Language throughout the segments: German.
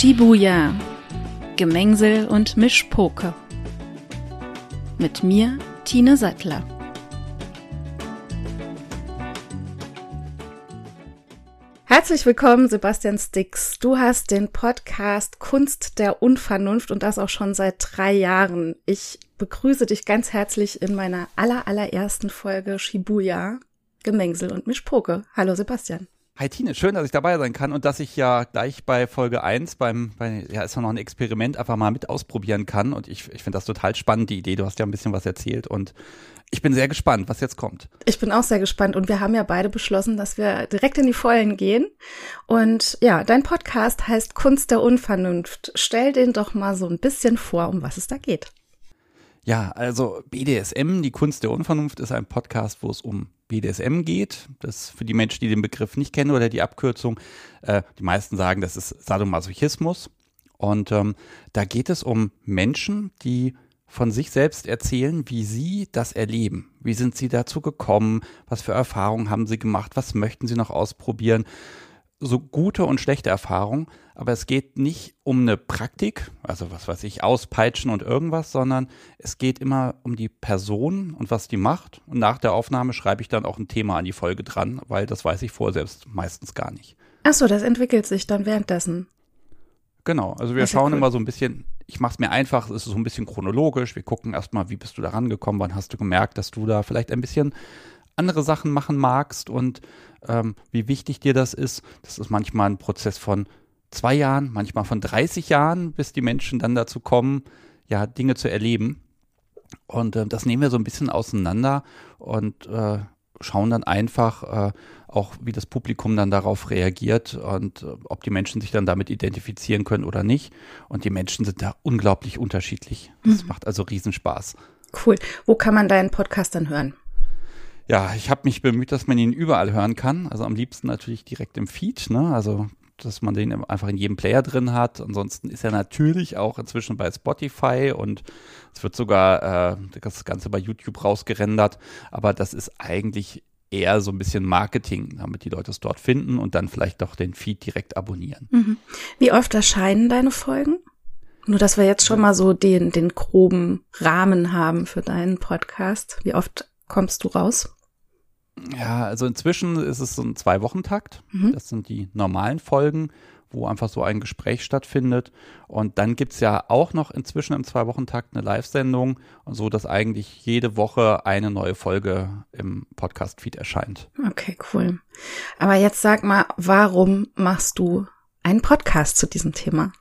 Shibuya. Gemengsel und Mischpoke. Mit mir, Tine Sattler. Herzlich willkommen, Sebastian Stix. Du hast den Podcast Kunst der Unvernunft und das auch schon seit drei Jahren. Ich begrüße dich ganz herzlich in meiner aller, allerersten Folge Shibuya, Gemengsel und Mischpoke. Hallo Sebastian. Hi Tine, schön, dass ich dabei sein kann und dass ich ja gleich bei Folge 1 beim, bei, ja, ist ja noch ein Experiment, einfach mal mit ausprobieren kann. Und ich, ich finde das total spannend, die Idee. Du hast ja ein bisschen was erzählt und ich bin sehr gespannt, was jetzt kommt. Ich bin auch sehr gespannt und wir haben ja beide beschlossen, dass wir direkt in die Vollen gehen. Und ja, dein Podcast heißt Kunst der Unvernunft. Stell den doch mal so ein bisschen vor, um was es da geht. Ja, also BDSM, die Kunst der Unvernunft, ist ein Podcast, wo es um BDSM geht. Das für die Menschen, die den Begriff nicht kennen oder die Abkürzung, äh, die meisten sagen, das ist Sadomasochismus. Und ähm, da geht es um Menschen, die von sich selbst erzählen, wie sie das erleben. Wie sind sie dazu gekommen? Was für Erfahrungen haben sie gemacht? Was möchten sie noch ausprobieren? So gute und schlechte Erfahrungen, aber es geht nicht um eine Praktik, also was weiß ich, auspeitschen und irgendwas, sondern es geht immer um die Person und was die macht. Und nach der Aufnahme schreibe ich dann auch ein Thema an die Folge dran, weil das weiß ich vorher selbst meistens gar nicht. Ach so, das entwickelt sich dann währenddessen. Genau, also wir schauen cool. immer so ein bisschen, ich mache es mir einfach, es ist so ein bisschen chronologisch. Wir gucken erstmal, wie bist du da rangekommen, wann hast du gemerkt, dass du da vielleicht ein bisschen andere Sachen machen magst und ähm, wie wichtig dir das ist. Das ist manchmal ein Prozess von zwei Jahren, manchmal von 30 Jahren, bis die Menschen dann dazu kommen, ja, Dinge zu erleben. Und äh, das nehmen wir so ein bisschen auseinander und äh, schauen dann einfach äh, auch, wie das Publikum dann darauf reagiert und äh, ob die Menschen sich dann damit identifizieren können oder nicht. Und die Menschen sind da unglaublich unterschiedlich. Das mhm. macht also Riesenspaß. Cool. Wo kann man deinen Podcast dann hören? Ja, ich habe mich bemüht, dass man ihn überall hören kann. Also am liebsten natürlich direkt im Feed, ne? Also dass man den einfach in jedem Player drin hat. Ansonsten ist er natürlich auch inzwischen bei Spotify und es wird sogar äh, das Ganze bei YouTube rausgerendert. Aber das ist eigentlich eher so ein bisschen Marketing, damit die Leute es dort finden und dann vielleicht doch den Feed direkt abonnieren. Mhm. Wie oft erscheinen deine Folgen? Nur, dass wir jetzt schon mal so den, den groben Rahmen haben für deinen Podcast. Wie oft kommst du raus? Ja, also inzwischen ist es so ein Zwei-Wochen-Takt. Mhm. Das sind die normalen Folgen, wo einfach so ein Gespräch stattfindet. Und dann gibt es ja auch noch inzwischen im Zwei-Wochen-Takt eine Live-Sendung, so dass eigentlich jede Woche eine neue Folge im Podcast-Feed erscheint. Okay, cool. Aber jetzt sag mal, warum machst du einen Podcast zu diesem Thema?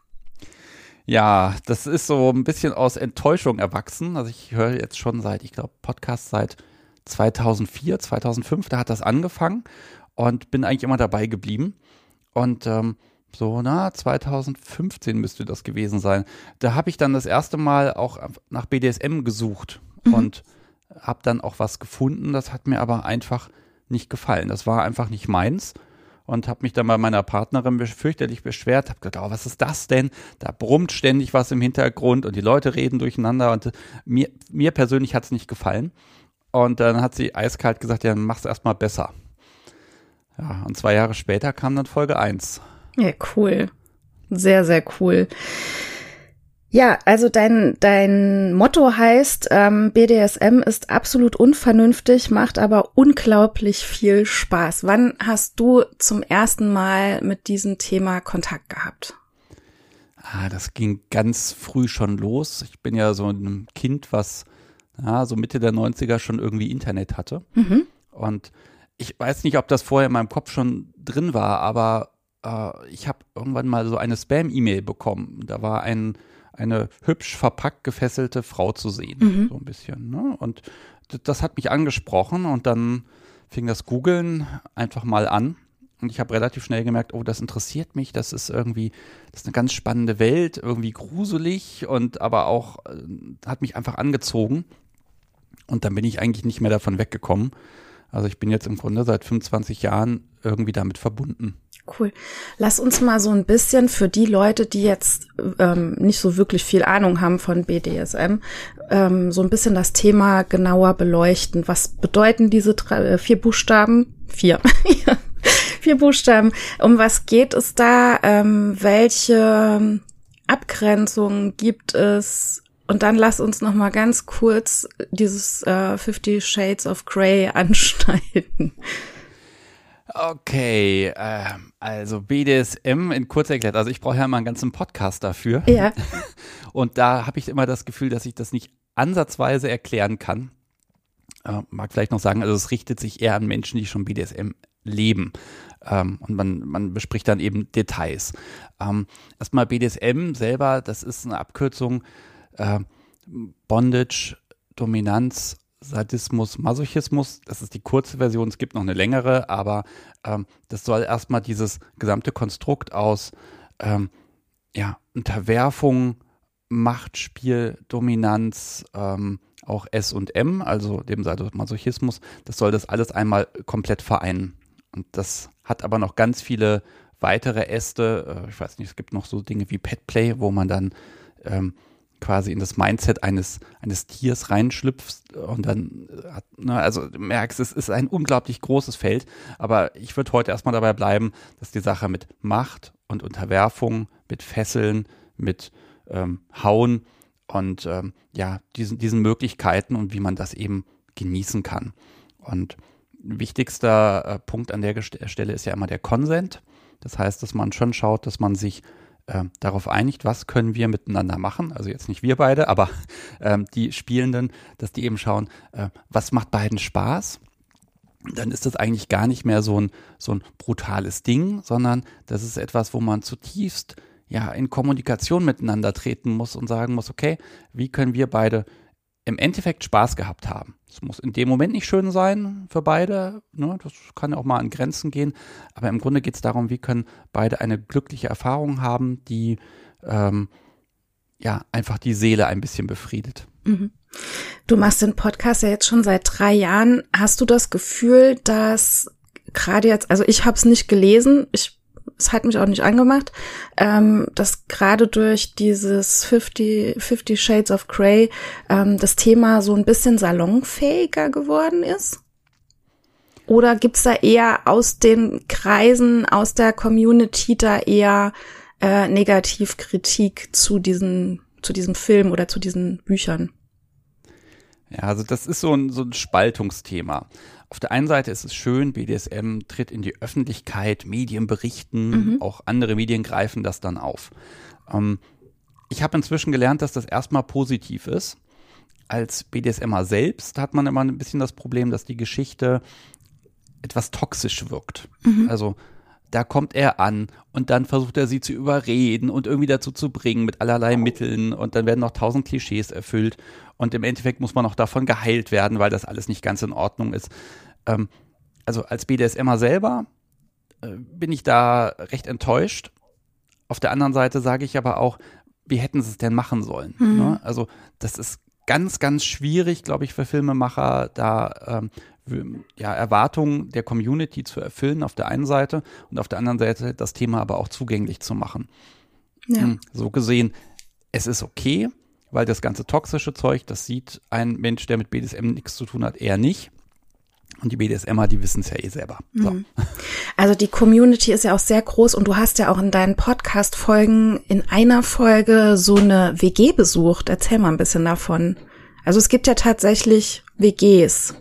Ja, das ist so ein bisschen aus Enttäuschung erwachsen. Also ich höre jetzt schon seit, ich glaube, Podcast seit 2004, 2005, da hat das angefangen und bin eigentlich immer dabei geblieben. Und ähm, so, na, 2015 müsste das gewesen sein. Da habe ich dann das erste Mal auch nach BDSM gesucht mhm. und habe dann auch was gefunden. Das hat mir aber einfach nicht gefallen. Das war einfach nicht meins und habe mich dann bei meiner Partnerin fürchterlich beschwert, habe gedacht, oh, was ist das denn? Da brummt ständig was im Hintergrund und die Leute reden durcheinander und mir, mir persönlich hat es nicht gefallen. Und dann hat sie eiskalt gesagt, ja, mach's erstmal besser. Ja, und zwei Jahre später kam dann Folge 1. Ja, cool. Sehr, sehr cool. Ja, also dein, dein Motto heißt, ähm, BDSM ist absolut unvernünftig, macht aber unglaublich viel Spaß. Wann hast du zum ersten Mal mit diesem Thema Kontakt gehabt? Ah, das ging ganz früh schon los. Ich bin ja so ein Kind, was ja, so Mitte der 90er schon irgendwie Internet hatte. Mhm. Und ich weiß nicht, ob das vorher in meinem Kopf schon drin war, aber äh, ich habe irgendwann mal so eine Spam-E-Mail bekommen. Da war ein, eine hübsch verpackt gefesselte Frau zu sehen, mhm. so ein bisschen. Ne? Und das hat mich angesprochen und dann fing das Googeln einfach mal an. Und ich habe relativ schnell gemerkt, oh, das interessiert mich, das ist irgendwie, das ist eine ganz spannende Welt, irgendwie gruselig und aber auch äh, hat mich einfach angezogen. Und dann bin ich eigentlich nicht mehr davon weggekommen. Also ich bin jetzt im Grunde seit 25 Jahren irgendwie damit verbunden. Cool. Lass uns mal so ein bisschen für die Leute, die jetzt ähm, nicht so wirklich viel Ahnung haben von BDSM, ähm, so ein bisschen das Thema genauer beleuchten. Was bedeuten diese drei, äh, vier Buchstaben? Vier. vier Buchstaben. Um was geht es da? Ähm, welche Abgrenzungen gibt es? Und dann lass uns noch mal ganz kurz dieses äh, Fifty Shades of Grey anschneiden. Okay, äh, also BDSM in kurz erklärt. Also ich brauche ja mal einen ganzen Podcast dafür. Ja. Und da habe ich immer das Gefühl, dass ich das nicht ansatzweise erklären kann. Äh, mag vielleicht noch sagen, also es richtet sich eher an Menschen, die schon BDSM leben. Ähm, und man, man bespricht dann eben Details. Ähm, erstmal BDSM selber, das ist eine Abkürzung äh, Bondage, Dominanz, Sadismus, Masochismus. Das ist die kurze Version. Es gibt noch eine längere, aber ähm, das soll erstmal dieses gesamte Konstrukt aus ähm, ja, Unterwerfung, Machtspiel, Dominanz, ähm, auch S und M, also dem Sadomasochismus, das soll das alles einmal komplett vereinen. Und das hat aber noch ganz viele weitere Äste. Äh, ich weiß nicht, es gibt noch so Dinge wie Petplay, wo man dann ähm, quasi in das Mindset eines, eines Tiers reinschlüpft und dann hat, ne, also du merkst, es ist ein unglaublich großes Feld, aber ich würde heute erstmal dabei bleiben, dass die Sache mit Macht und Unterwerfung, mit Fesseln, mit ähm, Hauen und ähm, ja, diesen, diesen Möglichkeiten und wie man das eben genießen kann. Und wichtigster äh, Punkt an der Stelle ist ja immer der Consent. Das heißt, dass man schon schaut, dass man sich äh, darauf einigt, was können wir miteinander machen. Also jetzt nicht wir beide, aber ähm, die Spielenden, dass die eben schauen, äh, was macht beiden Spaß. Dann ist das eigentlich gar nicht mehr so ein, so ein brutales Ding, sondern das ist etwas, wo man zutiefst ja in Kommunikation miteinander treten muss und sagen muss, okay, wie können wir beide im Endeffekt Spaß gehabt haben. Es muss in dem Moment nicht schön sein für beide, ne? das kann ja auch mal an Grenzen gehen, aber im Grunde geht es darum, wie können beide eine glückliche Erfahrung haben, die ähm, ja einfach die Seele ein bisschen befriedet. Mhm. Du machst den Podcast ja jetzt schon seit drei Jahren. Hast du das Gefühl, dass gerade jetzt, also ich habe es nicht gelesen, ich es hat mich auch nicht angemacht, ähm, dass gerade durch dieses 50, 50 Shades of Grey ähm, das Thema so ein bisschen salonfähiger geworden ist? Oder gibt's da eher aus den Kreisen, aus der Community da eher äh, Negativkritik zu diesen, zu diesem Film oder zu diesen Büchern? Ja, also das ist so ein, so ein Spaltungsthema. Auf der einen Seite ist es schön, BDSM tritt in die Öffentlichkeit, Medien berichten, mhm. auch andere Medien greifen das dann auf. Ähm, ich habe inzwischen gelernt, dass das erstmal positiv ist. Als BDSMer selbst hat man immer ein bisschen das Problem, dass die Geschichte etwas toxisch wirkt. Mhm. Also da kommt er an und dann versucht er sie zu überreden und irgendwie dazu zu bringen mit allerlei Mitteln und dann werden noch tausend Klischees erfüllt und im Endeffekt muss man auch davon geheilt werden, weil das alles nicht ganz in Ordnung ist. Ähm, also als BDSMer selber äh, bin ich da recht enttäuscht. Auf der anderen Seite sage ich aber auch, wie hätten sie es denn machen sollen? Mhm. Ne? Also das ist ganz, ganz schwierig, glaube ich, für Filmemacher, da ähm, ja, Erwartungen der Community zu erfüllen auf der einen Seite und auf der anderen Seite das Thema aber auch zugänglich zu machen. Ja. Hm, so gesehen, es ist okay, weil das ganze toxische Zeug, das sieht ein Mensch, der mit BDSM nichts zu tun hat, eher nicht. Und die BDSMer, die wissen es ja eh selber. So. Mhm. Also die Community ist ja auch sehr groß und du hast ja auch in deinen Podcast-Folgen in einer Folge so eine WG besucht. Erzähl mal ein bisschen davon. Also es gibt ja tatsächlich WGs.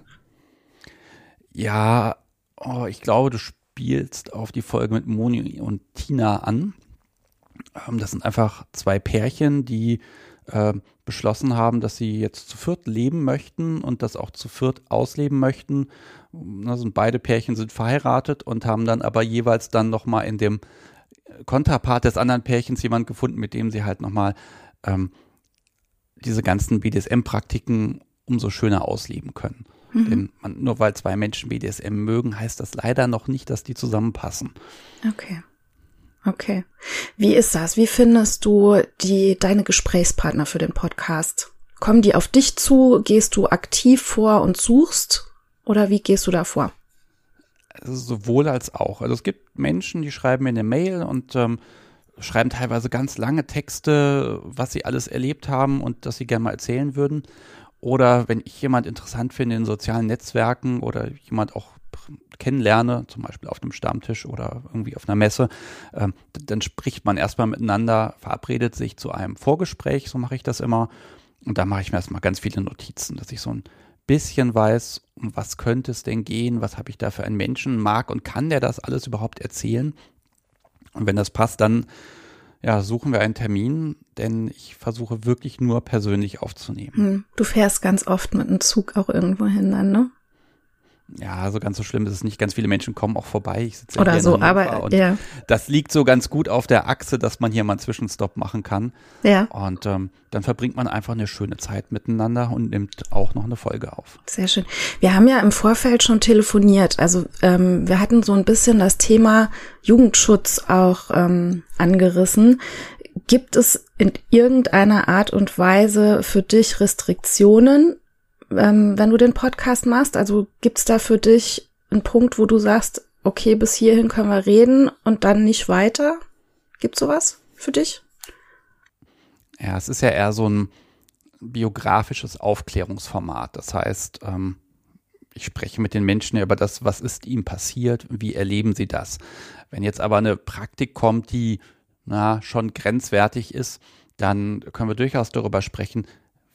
Ja, oh, ich glaube, du spielst auf die Folge mit Moni und Tina an. Ähm, das sind einfach zwei Pärchen, die äh, beschlossen haben, dass sie jetzt zu viert leben möchten und das auch zu viert ausleben möchten. Also beide Pärchen sind verheiratet und haben dann aber jeweils dann nochmal in dem Kontrapart des anderen Pärchens jemand gefunden, mit dem sie halt nochmal ähm, diese ganzen BDSM-Praktiken umso schöner ausleben können. Mhm. Denn man, nur weil zwei Menschen BDSM mögen, heißt das leider noch nicht, dass die zusammenpassen. Okay. Okay. Wie ist das? Wie findest du die, deine Gesprächspartner für den Podcast? Kommen die auf dich zu? Gehst du aktiv vor und suchst? Oder wie gehst du da vor? sowohl als auch. Also es gibt Menschen, die schreiben mir eine Mail und ähm, schreiben teilweise ganz lange Texte, was sie alles erlebt haben und das sie gerne mal erzählen würden. Oder wenn ich jemand interessant finde in sozialen Netzwerken oder jemand auch kennenlerne, zum Beispiel auf einem Stammtisch oder irgendwie auf einer Messe, ähm, dann spricht man erstmal miteinander, verabredet sich zu einem Vorgespräch, so mache ich das immer. Und da mache ich mir erstmal ganz viele Notizen, dass ich so ein bisschen weiß, um was könnte es denn gehen, was habe ich da für einen Menschen, mag und kann der das alles überhaupt erzählen? Und wenn das passt, dann ja, suchen wir einen Termin, denn ich versuche wirklich nur persönlich aufzunehmen. Hm, du fährst ganz oft mit einem Zug auch irgendwo hin dann, ne? Ja, so ganz so schlimm ist es nicht. Ganz viele Menschen kommen auch vorbei. Ich sitze Oder so, aber ja. Das liegt so ganz gut auf der Achse, dass man hier mal einen Zwischenstopp machen kann. Ja. Und ähm, dann verbringt man einfach eine schöne Zeit miteinander und nimmt auch noch eine Folge auf. Sehr schön. Wir haben ja im Vorfeld schon telefoniert. Also ähm, wir hatten so ein bisschen das Thema Jugendschutz auch ähm, angerissen. Gibt es in irgendeiner Art und Weise für dich Restriktionen ähm, wenn du den Podcast machst? Also gibt's da für dich einen Punkt, wo du sagst, okay, bis hierhin können wir reden und dann nicht weiter? Gibt's sowas für dich? Ja, es ist ja eher so ein biografisches Aufklärungsformat. Das heißt, ähm, ich spreche mit den Menschen über das, was ist ihnen passiert, wie erleben sie das. Wenn jetzt aber eine Praktik kommt, die na, schon grenzwertig ist, dann können wir durchaus darüber sprechen,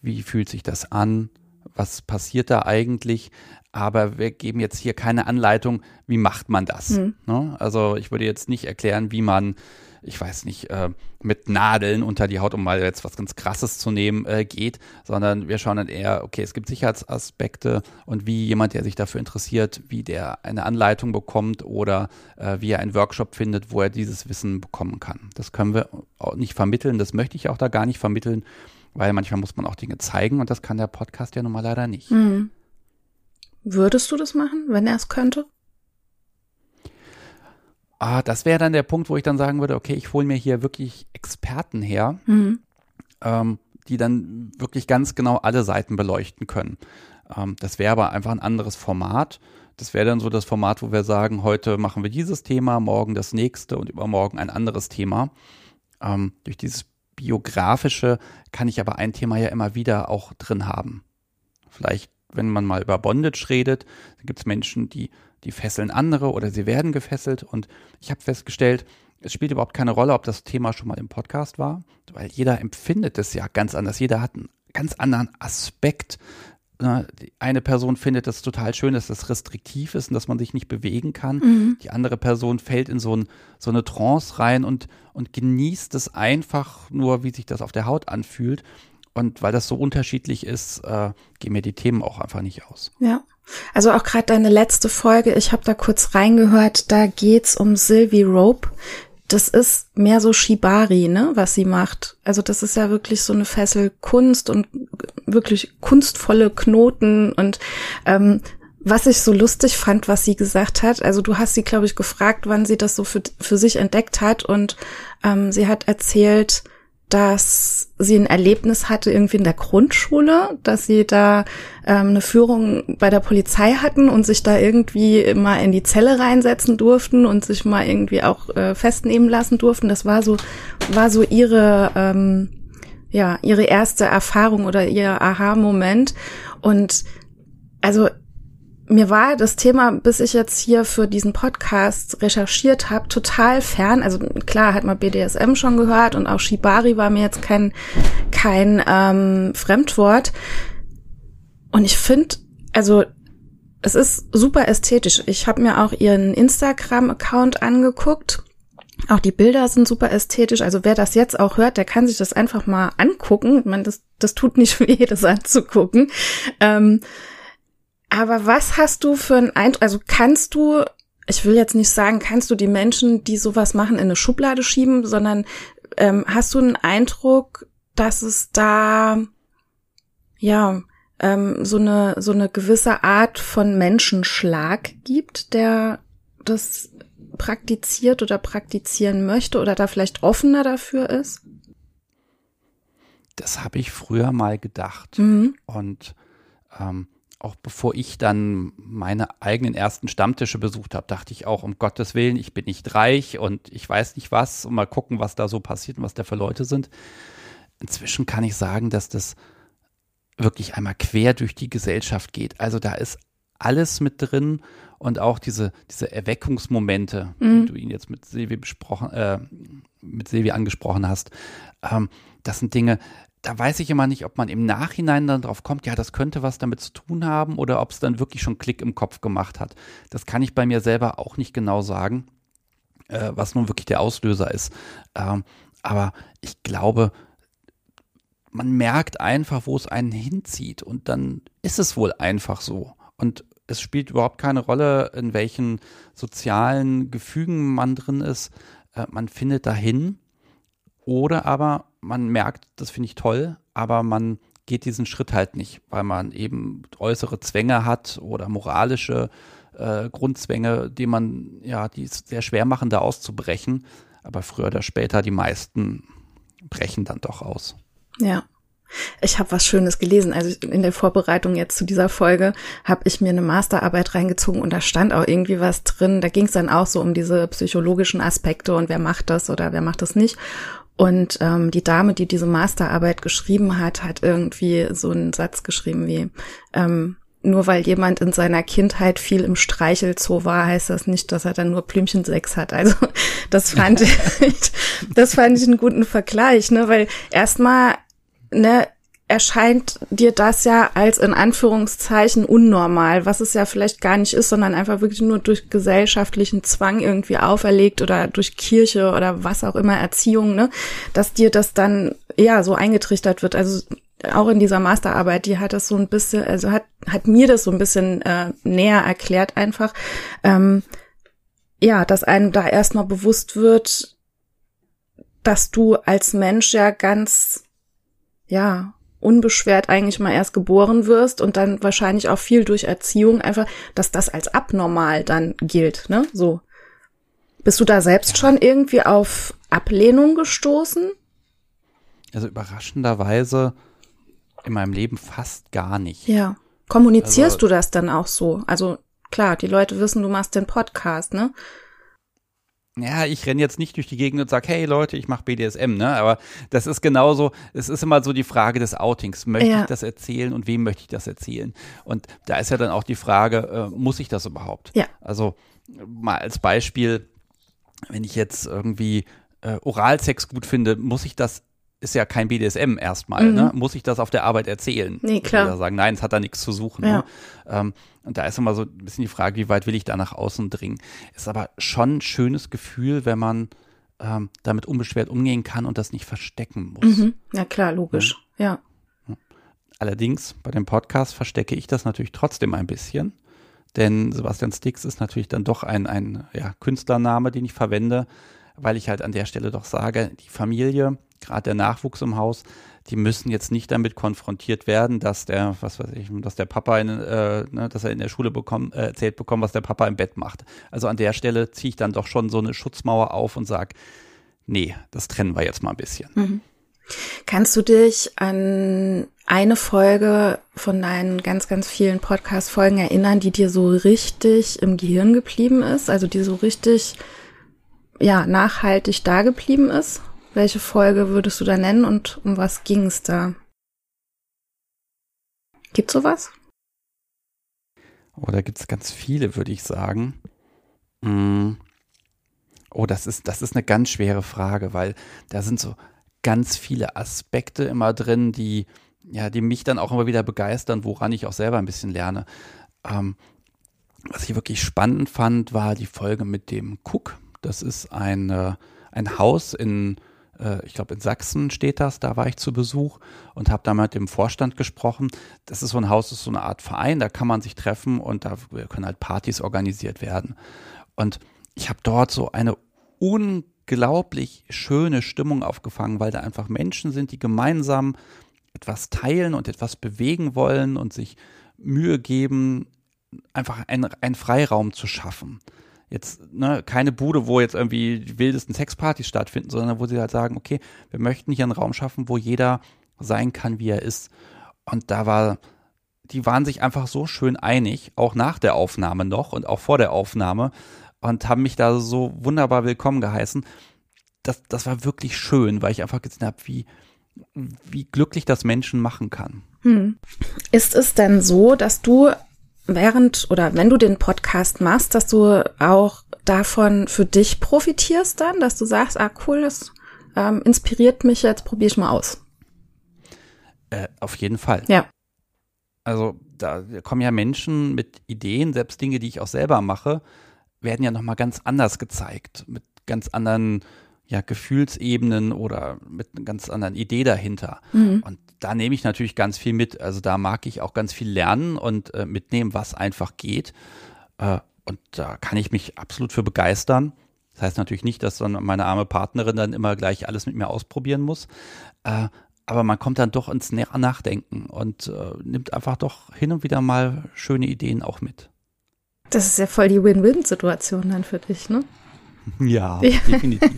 wie fühlt sich das an, was passiert da eigentlich, aber wir geben jetzt hier keine Anleitung, wie macht man das. Mhm. Ne? Also ich würde jetzt nicht erklären, wie man, ich weiß nicht, äh, mit Nadeln unter die Haut, um mal jetzt was ganz Krasses zu nehmen, äh, geht, sondern wir schauen dann eher, okay, es gibt Sicherheitsaspekte und wie jemand, der sich dafür interessiert, wie der eine Anleitung bekommt oder äh, wie er einen Workshop findet, wo er dieses Wissen bekommen kann. Das können wir auch nicht vermitteln, das möchte ich auch da gar nicht vermitteln weil manchmal muss man auch Dinge zeigen und das kann der Podcast ja nun mal leider nicht. Mhm. Würdest du das machen, wenn er es könnte? Ah, das wäre dann der Punkt, wo ich dann sagen würde, okay, ich hole mir hier wirklich Experten her, mhm. ähm, die dann wirklich ganz genau alle Seiten beleuchten können. Ähm, das wäre aber einfach ein anderes Format. Das wäre dann so das Format, wo wir sagen, heute machen wir dieses Thema, morgen das nächste und übermorgen ein anderes Thema. Ähm, durch dieses biografische kann ich aber ein Thema ja immer wieder auch drin haben. Vielleicht, wenn man mal über Bondage redet, gibt es Menschen, die, die fesseln andere oder sie werden gefesselt. Und ich habe festgestellt, es spielt überhaupt keine Rolle, ob das Thema schon mal im Podcast war, weil jeder empfindet es ja ganz anders. Jeder hat einen ganz anderen Aspekt Ne, eine Person findet es total schön, dass das restriktiv ist und dass man sich nicht bewegen kann. Mhm. Die andere Person fällt in so, ein, so eine Trance rein und, und genießt es einfach nur, wie sich das auf der Haut anfühlt. Und weil das so unterschiedlich ist, äh, gehen mir die Themen auch einfach nicht aus. Ja. Also auch gerade deine letzte Folge, ich habe da kurz reingehört, da geht's um Sylvie Rope, das ist mehr so Shibari, ne, was sie macht. Also das ist ja wirklich so eine Fesselkunst und wirklich kunstvolle Knoten und ähm, was ich so lustig fand, was sie gesagt hat, also du hast sie, glaube ich, gefragt, wann sie das so für, für sich entdeckt hat und ähm, sie hat erzählt, dass sie ein Erlebnis hatte irgendwie in der Grundschule, dass sie da ähm, eine Führung bei der Polizei hatten und sich da irgendwie immer in die Zelle reinsetzen durften und sich mal irgendwie auch äh, festnehmen lassen durften. Das war so war so ihre ähm, ja ihre erste Erfahrung oder ihr Aha-Moment und also mir war das Thema, bis ich jetzt hier für diesen Podcast recherchiert habe, total fern. Also klar hat man BDSM schon gehört und auch Shibari war mir jetzt kein kein ähm, Fremdwort. Und ich finde, also es ist super ästhetisch. Ich habe mir auch ihren Instagram-Account angeguckt. Auch die Bilder sind super ästhetisch. Also wer das jetzt auch hört, der kann sich das einfach mal angucken. Ich meine, das, das tut nicht weh, das anzugucken. Ähm, aber was hast du für ein Eindruck? Also kannst du, ich will jetzt nicht sagen, kannst du die Menschen, die sowas machen, in eine Schublade schieben, sondern ähm, hast du einen Eindruck, dass es da ja ähm, so eine so eine gewisse Art von Menschenschlag gibt, der das praktiziert oder praktizieren möchte oder da vielleicht offener dafür ist? Das habe ich früher mal gedacht. Mhm. Und ähm, auch bevor ich dann meine eigenen ersten Stammtische besucht habe, dachte ich auch, um Gottes Willen, ich bin nicht reich und ich weiß nicht was und mal gucken, was da so passiert und was da für Leute sind. Inzwischen kann ich sagen, dass das wirklich einmal quer durch die Gesellschaft geht. Also da ist alles mit drin und auch diese, diese Erweckungsmomente, mhm. die du ihn jetzt mit Silvi besprochen, äh, mit Silvi angesprochen hast, ähm, das sind Dinge, da weiß ich immer nicht, ob man im Nachhinein dann drauf kommt, ja, das könnte was damit zu tun haben oder ob es dann wirklich schon Klick im Kopf gemacht hat. Das kann ich bei mir selber auch nicht genau sagen, äh, was nun wirklich der Auslöser ist. Ähm, aber ich glaube, man merkt einfach, wo es einen hinzieht und dann ist es wohl einfach so. Und es spielt überhaupt keine Rolle, in welchen sozialen Gefügen man drin ist. Äh, man findet dahin oder aber man merkt, das finde ich toll, aber man geht diesen Schritt halt nicht, weil man eben äußere Zwänge hat oder moralische äh, Grundzwänge, die man, ja, die es sehr schwer machen, da auszubrechen. Aber früher oder später, die meisten brechen dann doch aus. Ja. Ich habe was Schönes gelesen. Also in der Vorbereitung jetzt zu dieser Folge habe ich mir eine Masterarbeit reingezogen und da stand auch irgendwie was drin. Da ging es dann auch so um diese psychologischen Aspekte und wer macht das oder wer macht das nicht. Und ähm, die Dame, die diese Masterarbeit geschrieben hat, hat irgendwie so einen Satz geschrieben wie, ähm, nur weil jemand in seiner Kindheit viel im Streichelzoo war, heißt das nicht, dass er dann nur Blümchensex hat. Also das fand ich, das fand ich einen guten Vergleich, ne? Weil erstmal, ne, erscheint dir das ja als in Anführungszeichen unnormal, was es ja vielleicht gar nicht ist, sondern einfach wirklich nur durch gesellschaftlichen Zwang irgendwie auferlegt oder durch Kirche oder was auch immer Erziehung, ne, dass dir das dann ja so eingetrichtert wird. Also auch in dieser Masterarbeit, die hat das so ein bisschen, also hat hat mir das so ein bisschen äh, näher erklärt einfach, ähm, ja, dass einem da erstmal bewusst wird, dass du als Mensch ja ganz ja unbeschwert eigentlich mal erst geboren wirst und dann wahrscheinlich auch viel durch Erziehung einfach, dass das als abnormal dann gilt, ne? So. Bist du da selbst schon irgendwie auf Ablehnung gestoßen? Also überraschenderweise in meinem Leben fast gar nicht. Ja. Kommunizierst also, du das dann auch so? Also klar, die Leute wissen, du machst den Podcast, ne? Ja, ich renne jetzt nicht durch die Gegend und sage, hey Leute, ich mache BDSM, ne? Aber das ist genauso, es ist immer so die Frage des Outings. Möchte ja. ich das erzählen und wem möchte ich das erzählen? Und da ist ja dann auch die Frage, äh, muss ich das überhaupt? Ja. Also mal als Beispiel, wenn ich jetzt irgendwie äh, Oralsex gut finde, muss ich das ist ja kein BDSM erstmal, mhm. ne? Muss ich das auf der Arbeit erzählen? Nee, klar. Oder sagen, nein, es hat da nichts zu suchen. Ja. Ne? Ähm, und da ist immer so ein bisschen die Frage, wie weit will ich da nach außen dringen? Ist aber schon ein schönes Gefühl, wenn man ähm, damit unbeschwert umgehen kann und das nicht verstecken muss. Mhm. Ja, klar, logisch. Ja. ja. Allerdings, bei dem Podcast verstecke ich das natürlich trotzdem ein bisschen. Denn Sebastian Stix ist natürlich dann doch ein, ein ja, Künstlername, den ich verwende, weil ich halt an der Stelle doch sage, die Familie gerade der Nachwuchs im Haus, die müssen jetzt nicht damit konfrontiert werden, dass der, was weiß ich, dass der Papa in, äh, ne, dass er in der Schule bekommt, äh, erzählt bekommt, was der Papa im Bett macht. Also an der Stelle ziehe ich dann doch schon so eine Schutzmauer auf und sage, nee, das trennen wir jetzt mal ein bisschen. Mhm. Kannst du dich an eine Folge von deinen ganz, ganz vielen Podcast-Folgen erinnern, die dir so richtig im Gehirn geblieben ist? Also die so richtig, ja, nachhaltig da geblieben ist? Welche Folge würdest du da nennen und um was ging es da? Gibt sowas? Oh, da gibt es ganz viele, würde ich sagen. Mm. Oh, das ist, das ist eine ganz schwere Frage, weil da sind so ganz viele Aspekte immer drin, die, ja, die mich dann auch immer wieder begeistern, woran ich auch selber ein bisschen lerne. Ähm, was ich wirklich spannend fand, war die Folge mit dem Cook. Das ist ein, äh, ein Haus in ich glaube in Sachsen steht das, da war ich zu Besuch und habe da mit dem Vorstand gesprochen. Das ist so ein Haus, das ist so eine Art Verein, da kann man sich treffen und da können halt Partys organisiert werden. Und ich habe dort so eine unglaublich schöne Stimmung aufgefangen, weil da einfach Menschen sind, die gemeinsam etwas teilen und etwas bewegen wollen und sich Mühe geben, einfach einen, einen Freiraum zu schaffen jetzt ne, keine Bude, wo jetzt irgendwie die wildesten Sexpartys stattfinden, sondern wo sie halt sagen, okay, wir möchten hier einen Raum schaffen, wo jeder sein kann, wie er ist. Und da war die waren sich einfach so schön einig, auch nach der Aufnahme noch und auch vor der Aufnahme und haben mich da so wunderbar willkommen geheißen. Das, das war wirklich schön, weil ich einfach gesehen habe, wie, wie glücklich das Menschen machen kann. Hm. Ist es denn so, dass du während oder wenn du den Podcast machst, dass du auch davon für dich profitierst dann, dass du sagst, ah cool, das ähm, inspiriert mich, jetzt probiere ich mal aus. Äh, auf jeden Fall. Ja. Also da kommen ja Menschen mit Ideen, selbst Dinge, die ich auch selber mache, werden ja nochmal ganz anders gezeigt, mit ganz anderen ja, Gefühlsebenen oder mit einer ganz anderen Idee dahinter. Mhm. Und da nehme ich natürlich ganz viel mit. Also da mag ich auch ganz viel lernen und äh, mitnehmen, was einfach geht. Äh, und da kann ich mich absolut für begeistern. Das heißt natürlich nicht, dass dann meine arme Partnerin dann immer gleich alles mit mir ausprobieren muss. Äh, aber man kommt dann doch ins Nachdenken und äh, nimmt einfach doch hin und wieder mal schöne Ideen auch mit. Das ist ja voll die Win-Win-Situation dann für dich, ne? Ja, ja, definitiv.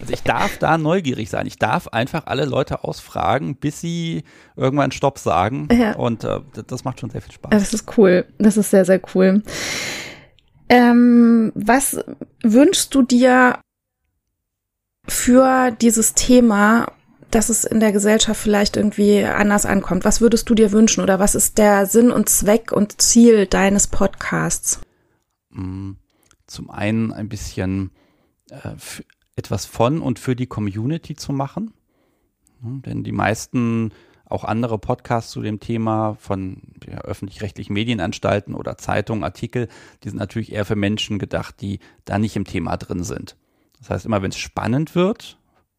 Also ich darf da neugierig sein. Ich darf einfach alle Leute ausfragen, bis sie irgendwann Stopp sagen. Ja. Und äh, das macht schon sehr viel Spaß. Das ist cool. Das ist sehr, sehr cool. Ähm, was wünschst du dir für dieses Thema, dass es in der Gesellschaft vielleicht irgendwie anders ankommt? Was würdest du dir wünschen oder was ist der Sinn und Zweck und Ziel deines Podcasts? Mm, zum einen ein bisschen äh, etwas von und für die Community zu machen. denn die meisten auch andere Podcasts zu dem Thema von ja, öffentlich-rechtlichen Medienanstalten oder Zeitungen, Artikel, die sind natürlich eher für Menschen gedacht, die da nicht im Thema drin sind. Das heißt, immer wenn es spannend wird,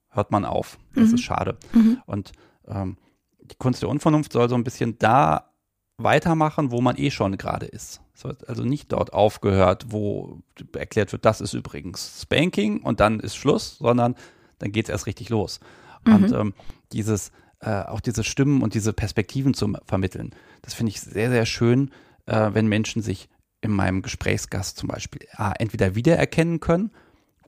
hört man auf. Das mhm. ist schade. Mhm. Und ähm, die Kunst der Unvernunft soll so ein bisschen da weitermachen, wo man eh schon gerade ist. Es wird also nicht dort aufgehört, wo erklärt wird, das ist übrigens Spanking und dann ist Schluss, sondern dann geht es erst richtig los. Mhm. Und ähm, dieses äh, auch diese Stimmen und diese Perspektiven zu vermitteln. Das finde ich sehr, sehr schön, äh, wenn Menschen sich in meinem Gesprächsgast zum Beispiel äh, entweder wiedererkennen können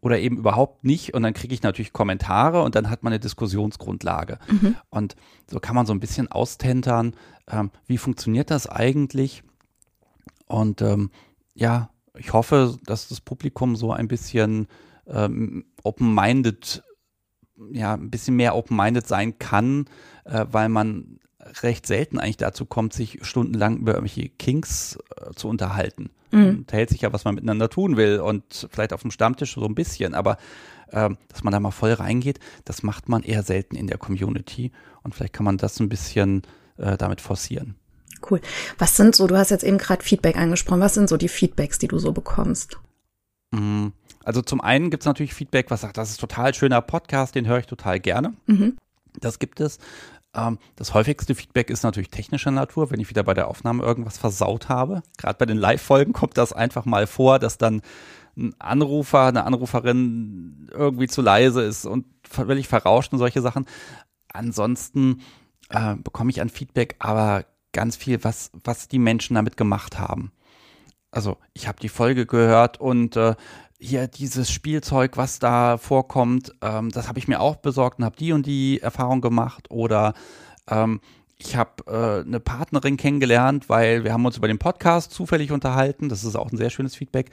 oder eben überhaupt nicht. Und dann kriege ich natürlich Kommentare und dann hat man eine Diskussionsgrundlage. Mhm. Und so kann man so ein bisschen austentern, ähm, wie funktioniert das eigentlich? Und ähm, ja, ich hoffe, dass das Publikum so ein bisschen ähm, open-minded ja, ein bisschen mehr open-minded sein kann, äh, weil man recht selten eigentlich dazu kommt, sich stundenlang über irgendwelche Kinks äh, zu unterhalten. Mhm. hält sich ja, was man miteinander tun will und vielleicht auf dem Stammtisch so ein bisschen, aber äh, dass man da mal voll reingeht, das macht man eher selten in der Community und vielleicht kann man das ein bisschen äh, damit forcieren. Cool. Was sind so, du hast jetzt eben gerade Feedback angesprochen, was sind so die Feedbacks, die du so bekommst? Mhm. Also zum einen gibt es natürlich Feedback, was sagt, das ist total schöner Podcast, den höre ich total gerne. Mhm. Das gibt es. Ähm, das häufigste Feedback ist natürlich technischer Natur, wenn ich wieder bei der Aufnahme irgendwas versaut habe. Gerade bei den Live-Folgen kommt das einfach mal vor, dass dann ein Anrufer, eine Anruferin irgendwie zu leise ist und völlig verrauscht und solche Sachen. Ansonsten äh, bekomme ich an Feedback aber ganz viel, was, was die Menschen damit gemacht haben. Also ich habe die Folge gehört und äh, hier dieses Spielzeug, was da vorkommt, ähm, das habe ich mir auch besorgt und habe die und die Erfahrung gemacht. Oder ähm, ich habe äh, eine Partnerin kennengelernt, weil wir haben uns über den Podcast zufällig unterhalten. Das ist auch ein sehr schönes Feedback.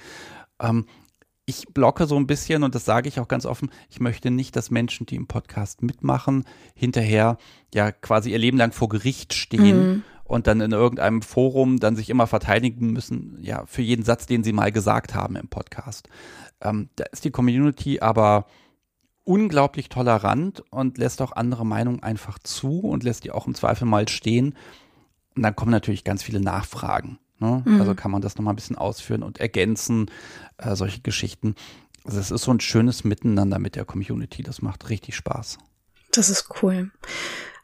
Ähm, ich blocke so ein bisschen und das sage ich auch ganz offen. Ich möchte nicht, dass Menschen, die im Podcast mitmachen, hinterher ja quasi ihr Leben lang vor Gericht stehen. Mhm und dann in irgendeinem Forum dann sich immer verteidigen müssen, ja, für jeden Satz, den sie mal gesagt haben im Podcast. Ähm, da ist die Community aber unglaublich tolerant und lässt auch andere Meinungen einfach zu und lässt die auch im Zweifel mal stehen. Und dann kommen natürlich ganz viele Nachfragen. Ne? Mhm. Also kann man das nochmal ein bisschen ausführen und ergänzen, äh, solche Geschichten. Also es ist so ein schönes Miteinander mit der Community. Das macht richtig Spaß. Das ist cool.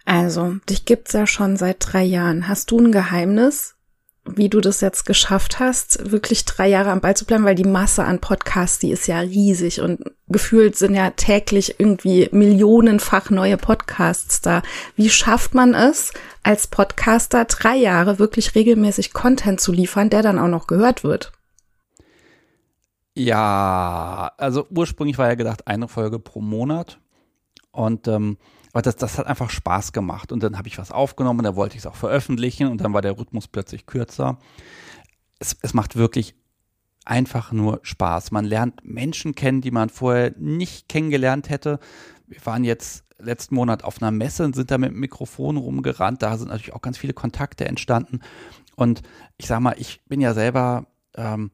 Also, dich gibt's ja schon seit drei Jahren. Hast du ein Geheimnis, wie du das jetzt geschafft hast, wirklich drei Jahre am Ball zu bleiben? Weil die Masse an Podcasts, die ist ja riesig und gefühlt sind ja täglich irgendwie millionenfach neue Podcasts da. Wie schafft man es, als Podcaster drei Jahre wirklich regelmäßig Content zu liefern, der dann auch noch gehört wird? Ja, also ursprünglich war ja gedacht eine Folge pro Monat und ähm, aber das, das hat einfach Spaß gemacht. Und dann habe ich was aufgenommen, und da wollte ich es auch veröffentlichen und dann war der Rhythmus plötzlich kürzer. Es, es macht wirklich einfach nur Spaß. Man lernt Menschen kennen, die man vorher nicht kennengelernt hätte. Wir waren jetzt letzten Monat auf einer Messe und sind da mit dem Mikrofon rumgerannt. Da sind natürlich auch ganz viele Kontakte entstanden. Und ich sag mal, ich bin ja selber ähm,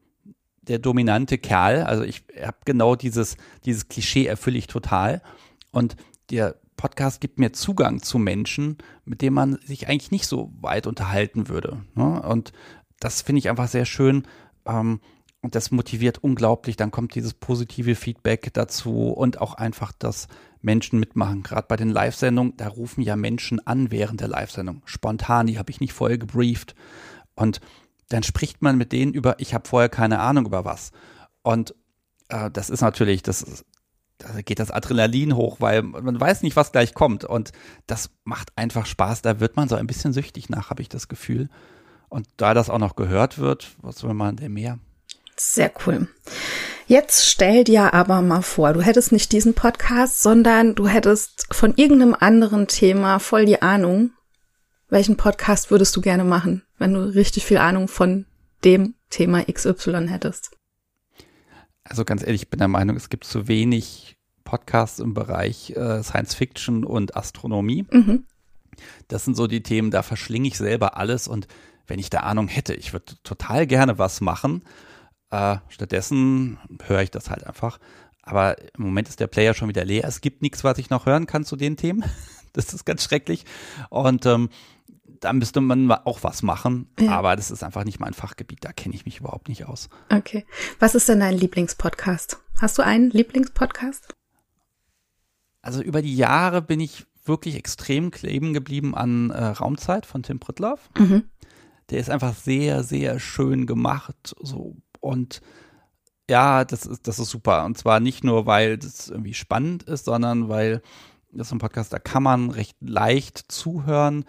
der dominante Kerl. Also ich habe genau dieses, dieses Klischee erfülle ich total. Und der Podcast gibt mir Zugang zu Menschen, mit denen man sich eigentlich nicht so weit unterhalten würde. Ne? Und das finde ich einfach sehr schön. Ähm, und das motiviert unglaublich. Dann kommt dieses positive Feedback dazu und auch einfach, dass Menschen mitmachen. Gerade bei den Live-Sendungen, da rufen ja Menschen an während der Live-Sendung. Spontan, die habe ich nicht vorher gebrieft. Und dann spricht man mit denen über, ich habe vorher keine Ahnung über was. Und äh, das ist natürlich, das da geht das Adrenalin hoch, weil man weiß nicht, was gleich kommt. Und das macht einfach Spaß. Da wird man so ein bisschen süchtig nach, habe ich das Gefühl. Und da das auch noch gehört wird, was will man denn mehr? Sehr cool. Jetzt stell dir aber mal vor, du hättest nicht diesen Podcast, sondern du hättest von irgendeinem anderen Thema voll die Ahnung. Welchen Podcast würdest du gerne machen, wenn du richtig viel Ahnung von dem Thema XY hättest? Also ganz ehrlich, ich bin der Meinung, es gibt zu wenig Podcasts im Bereich äh, Science Fiction und Astronomie. Mhm. Das sind so die Themen, da verschlinge ich selber alles und wenn ich da Ahnung hätte, ich würde total gerne was machen äh, stattdessen höre ich das halt einfach. Aber im Moment ist der Player schon wieder leer. Es gibt nichts, was ich noch hören kann zu den Themen. Das ist ganz schrecklich. Und ähm, da müsste man auch was machen. Ja. Aber das ist einfach nicht mein Fachgebiet. Da kenne ich mich überhaupt nicht aus. Okay. Was ist denn dein Lieblingspodcast? Hast du einen Lieblingspodcast? Also über die Jahre bin ich wirklich extrem kleben geblieben an äh, Raumzeit von Tim Pritloff. Mhm. Der ist einfach sehr, sehr schön gemacht. So und ja, das ist, das ist super. Und zwar nicht nur, weil das irgendwie spannend ist, sondern weil das ist ein Podcast, da kann man recht leicht zuhören.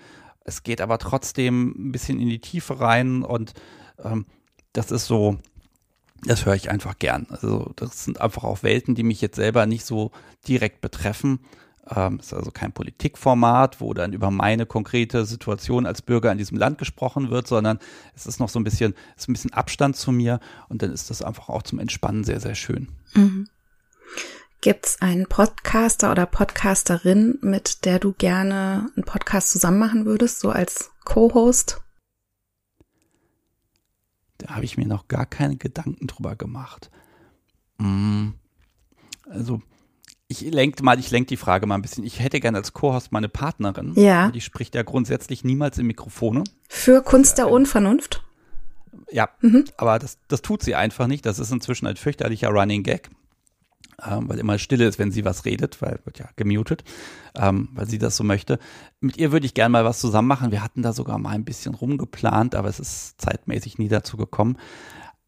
Es geht aber trotzdem ein bisschen in die Tiefe rein und ähm, das ist so, das höre ich einfach gern. Also das sind einfach auch Welten, die mich jetzt selber nicht so direkt betreffen. Ähm, ist also kein Politikformat, wo dann über meine konkrete Situation als Bürger in diesem Land gesprochen wird, sondern es ist noch so ein bisschen, ist ein bisschen Abstand zu mir und dann ist das einfach auch zum Entspannen sehr, sehr schön. Mhm. Gibt es einen Podcaster oder Podcasterin, mit der du gerne einen Podcast zusammen machen würdest, so als Co-Host? Da habe ich mir noch gar keine Gedanken drüber gemacht. Mm. Also ich lenke mal, ich lenke die Frage mal ein bisschen. Ich hätte gerne als Co-Host meine Partnerin. Ja. Die spricht ja grundsätzlich niemals in Mikrofone. Für Kunst der Unvernunft? Ja, mhm. aber das, das tut sie einfach nicht. Das ist inzwischen ein fürchterlicher Running Gag, ähm, weil immer Stille ist, wenn sie was redet, weil wird ja gemutet, ähm, weil sie das so möchte. Mit ihr würde ich gerne mal was zusammen machen. Wir hatten da sogar mal ein bisschen rumgeplant, aber es ist zeitmäßig nie dazu gekommen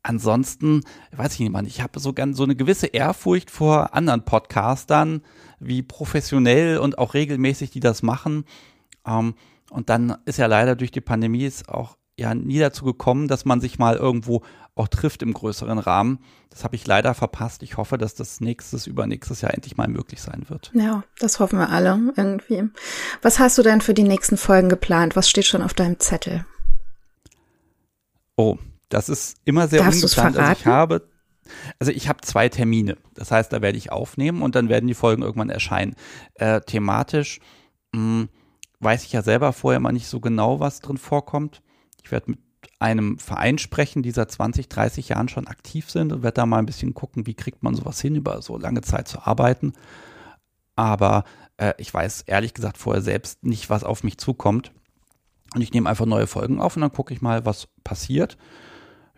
ansonsten, weiß ich nicht, man, ich habe so ganz so eine gewisse Ehrfurcht vor anderen Podcastern, wie professionell und auch regelmäßig die das machen. Ähm, und dann ist ja leider durch die Pandemie ist auch ja nie dazu gekommen, dass man sich mal irgendwo auch trifft im größeren Rahmen. Das habe ich leider verpasst. Ich hoffe, dass das nächstes, übernächstes Jahr endlich mal möglich sein wird. Ja, das hoffen wir alle irgendwie. Was hast du denn für die nächsten Folgen geplant? Was steht schon auf deinem Zettel? Oh, das ist immer sehr Darfst ungeplant. Also ich habe also ich habe zwei Termine. Das heißt, da werde ich aufnehmen und dann werden die Folgen irgendwann erscheinen. Äh, thematisch mh, hm, weiß ich ja selber vorher mal nicht so genau, was drin vorkommt. Ich werde mit einem Verein sprechen, die seit 20, 30 Jahren schon aktiv sind und werde da mal ein bisschen gucken, wie kriegt man sowas hin, über so lange Zeit zu arbeiten. Aber äh, ich weiß ehrlich gesagt vorher selbst nicht, was auf mich zukommt. Und ich nehme einfach neue Folgen auf und dann gucke ich mal, was passiert.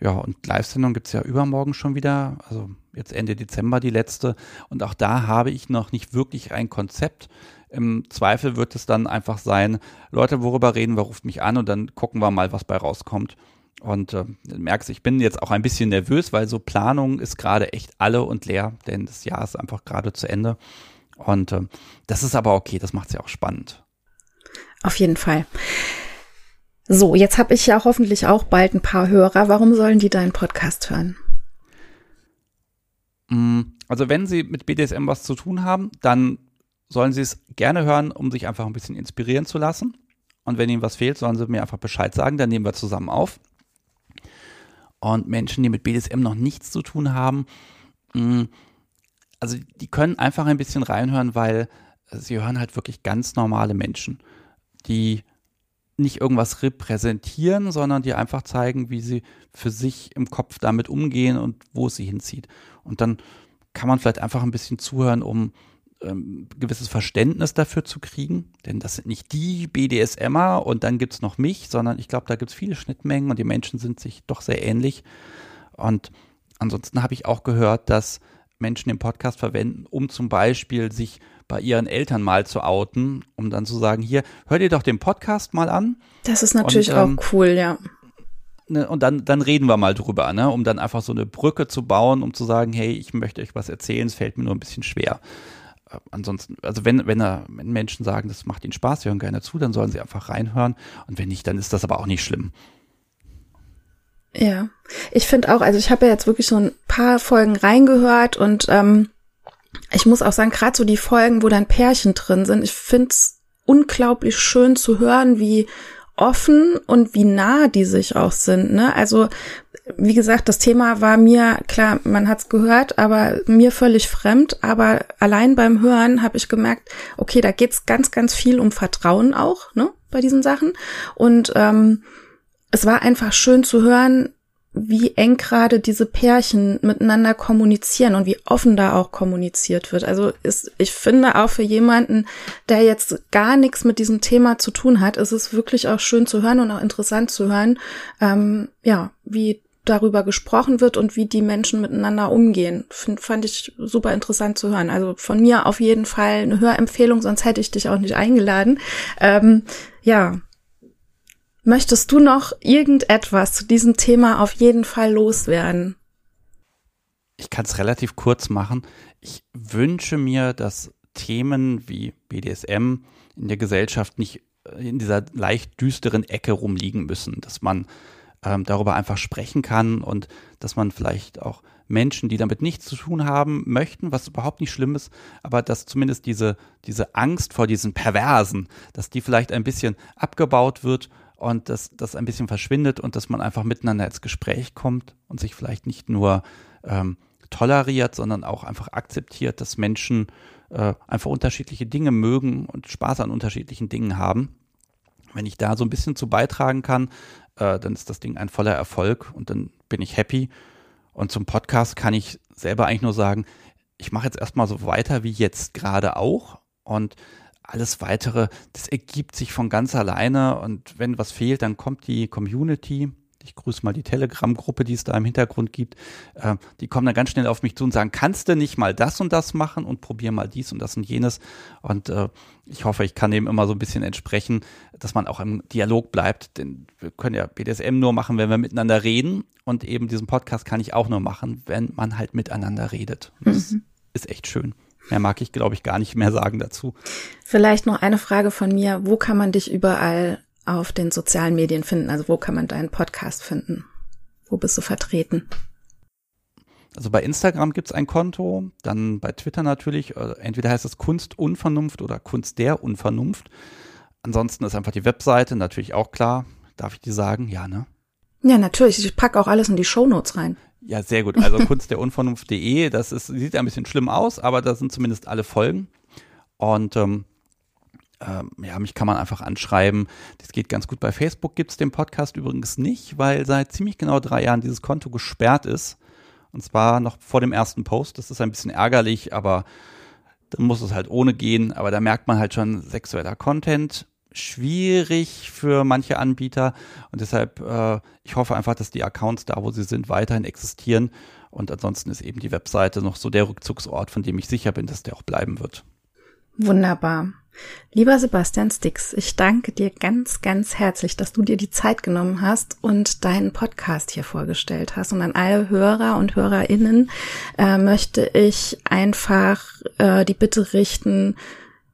Ja, und Live-Sendung gibt es ja übermorgen schon wieder, also jetzt Ende Dezember die letzte. Und auch da habe ich noch nicht wirklich ein Konzept. Im Zweifel wird es dann einfach sein, Leute, worüber reden wir, ruft mich an und dann gucken wir mal, was bei rauskommt. Und äh, merkst, ich bin jetzt auch ein bisschen nervös, weil so Planung ist gerade echt alle und leer, denn das Jahr ist einfach gerade zu Ende. Und äh, das ist aber okay, das macht es ja auch spannend. Auf jeden Fall. So, jetzt habe ich ja hoffentlich auch bald ein paar Hörer. Warum sollen die deinen Podcast hören? Mm, also wenn sie mit BDSM was zu tun haben, dann sollen sie es gerne hören, um sich einfach ein bisschen inspirieren zu lassen. Und wenn ihnen was fehlt, sollen sie mir einfach Bescheid sagen, dann nehmen wir zusammen auf. Und Menschen, die mit BDSM noch nichts zu tun haben, mh, also die können einfach ein bisschen reinhören, weil sie hören halt wirklich ganz normale Menschen, die nicht irgendwas repräsentieren, sondern die einfach zeigen, wie sie für sich im Kopf damit umgehen und wo es sie hinzieht. Und dann kann man vielleicht einfach ein bisschen zuhören, um ähm, gewisses Verständnis dafür zu kriegen. Denn das sind nicht die BDSMer und dann gibt es noch mich, sondern ich glaube, da gibt es viele Schnittmengen und die Menschen sind sich doch sehr ähnlich. Und ansonsten habe ich auch gehört, dass Menschen den Podcast verwenden, um zum Beispiel sich bei ihren Eltern mal zu outen, um dann zu sagen, hier, hör dir doch den Podcast mal an. Das ist natürlich und, ähm, auch cool, ja. Ne, und dann, dann reden wir mal drüber, ne, um dann einfach so eine Brücke zu bauen, um zu sagen, hey, ich möchte euch was erzählen, es fällt mir nur ein bisschen schwer. Ansonsten, also wenn, wenn, er, wenn Menschen sagen, das macht ihnen Spaß, sie hören gerne zu, dann sollen sie einfach reinhören. Und wenn nicht, dann ist das aber auch nicht schlimm. Ja, ich finde auch, also ich habe ja jetzt wirklich so ein paar Folgen reingehört und ähm, ich muss auch sagen, gerade so die Folgen, wo dann Pärchen drin sind, ich finde es unglaublich schön zu hören, wie offen und wie nah die sich auch sind. Ne? Also wie gesagt, das Thema war mir, klar, man hat's gehört, aber mir völlig fremd. Aber allein beim Hören habe ich gemerkt, okay, da geht's ganz, ganz viel um Vertrauen auch, ne, bei diesen Sachen. Und ähm, es war einfach schön zu hören, wie eng gerade diese Pärchen miteinander kommunizieren und wie offen da auch kommuniziert wird. Also ist, ich finde auch für jemanden, der jetzt gar nichts mit diesem Thema zu tun hat, ist es wirklich auch schön zu hören und auch interessant zu hören, ähm, ja, wie darüber gesprochen wird und wie die Menschen miteinander umgehen. Find, fand ich super interessant zu hören. Also von mir auf jeden Fall eine Hörempfehlung, sonst hätte ich dich auch nicht eingeladen. Ähm, ja, Möchtest du noch irgendetwas zu diesem Thema auf jeden Fall loswerden? Ich kann es relativ kurz machen. Ich wünsche mir, dass Themen wie BDSM in der Gesellschaft nicht in dieser leicht düsteren Ecke rumliegen müssen, dass man ähm, darüber einfach sprechen kann und dass man vielleicht auch Menschen, die damit nichts zu tun haben möchten, was überhaupt nicht schlimm ist, aber dass zumindest diese, diese Angst vor diesen Perversen, dass die vielleicht ein bisschen abgebaut wird und dass das ein bisschen verschwindet und dass man einfach miteinander ins Gespräch kommt und sich vielleicht nicht nur ähm, toleriert, sondern auch einfach akzeptiert, dass Menschen äh, einfach unterschiedliche Dinge mögen und Spaß an unterschiedlichen Dingen haben. Wenn ich da so ein bisschen zu beitragen kann, äh, dann ist das Ding ein voller Erfolg und dann bin ich happy. Und zum Podcast kann ich selber eigentlich nur sagen, ich mache jetzt erstmal so weiter wie jetzt gerade auch und alles weitere, das ergibt sich von ganz alleine und wenn was fehlt, dann kommt die Community. Ich grüße mal die Telegram-Gruppe, die es da im Hintergrund gibt. Äh, die kommen dann ganz schnell auf mich zu und sagen, kannst du nicht mal das und das machen und probier mal dies und das und jenes. Und äh, ich hoffe, ich kann dem immer so ein bisschen entsprechen, dass man auch im Dialog bleibt. Denn wir können ja BDSM nur machen, wenn wir miteinander reden. Und eben diesen Podcast kann ich auch nur machen, wenn man halt miteinander redet. Das mhm. ist echt schön. Mehr mag ich, glaube ich, gar nicht mehr sagen dazu. Vielleicht noch eine Frage von mir. Wo kann man dich überall auf den sozialen Medien finden? Also wo kann man deinen Podcast finden? Wo bist du vertreten? Also bei Instagram gibt's ein Konto, dann bei Twitter natürlich, äh, entweder heißt es Kunst Unvernunft oder Kunst der Unvernunft. Ansonsten ist einfach die Webseite natürlich auch klar. Darf ich die sagen? Ja, ne? Ja, natürlich. Ich packe auch alles in die Shownotes rein. Ja, sehr gut. Also kunstderunvernunft.de, das ist, sieht ein bisschen schlimm aus, aber da sind zumindest alle Folgen. Und ähm, ähm, ja, mich kann man einfach anschreiben. Das geht ganz gut. Bei Facebook gibt's den Podcast übrigens nicht, weil seit ziemlich genau drei Jahren dieses Konto gesperrt ist. Und zwar noch vor dem ersten Post. Das ist ein bisschen ärgerlich, aber dann muss es halt ohne gehen. Aber da merkt man halt schon sexueller Content schwierig für manche Anbieter und deshalb, äh, ich hoffe einfach, dass die Accounts da, wo sie sind, weiterhin existieren und ansonsten ist eben die Webseite noch so der Rückzugsort, von dem ich sicher bin, dass der auch bleiben wird. Wunderbar. Lieber Sebastian Stix, ich danke dir ganz, ganz herzlich, dass du dir die Zeit genommen hast und deinen Podcast hier vorgestellt hast. Und an alle Hörer und Hörerinnen äh, möchte ich einfach äh, die Bitte richten,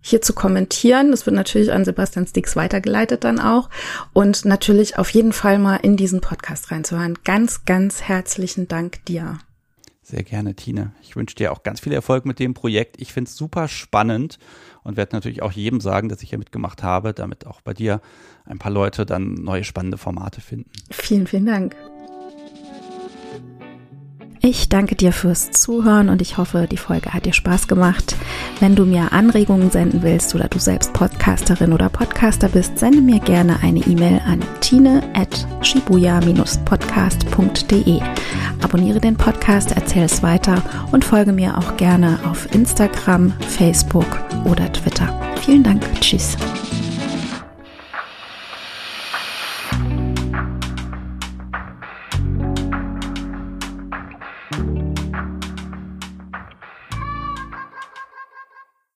hier zu kommentieren. Das wird natürlich an Sebastian Stix weitergeleitet dann auch. Und natürlich auf jeden Fall mal in diesen Podcast reinzuhören. Ganz, ganz herzlichen Dank dir. Sehr gerne, Tine. Ich wünsche dir auch ganz viel Erfolg mit dem Projekt. Ich finde es super spannend und werde natürlich auch jedem sagen, dass ich hier mitgemacht habe, damit auch bei dir ein paar Leute dann neue spannende Formate finden. Vielen, vielen Dank. Ich danke dir fürs Zuhören und ich hoffe, die Folge hat dir Spaß gemacht. Wenn du mir Anregungen senden willst oder du selbst Podcasterin oder Podcaster bist, sende mir gerne eine E-Mail an tine at shibuya-podcast.de. Abonniere den Podcast, erzähl es weiter und folge mir auch gerne auf Instagram, Facebook oder Twitter. Vielen Dank. Tschüss.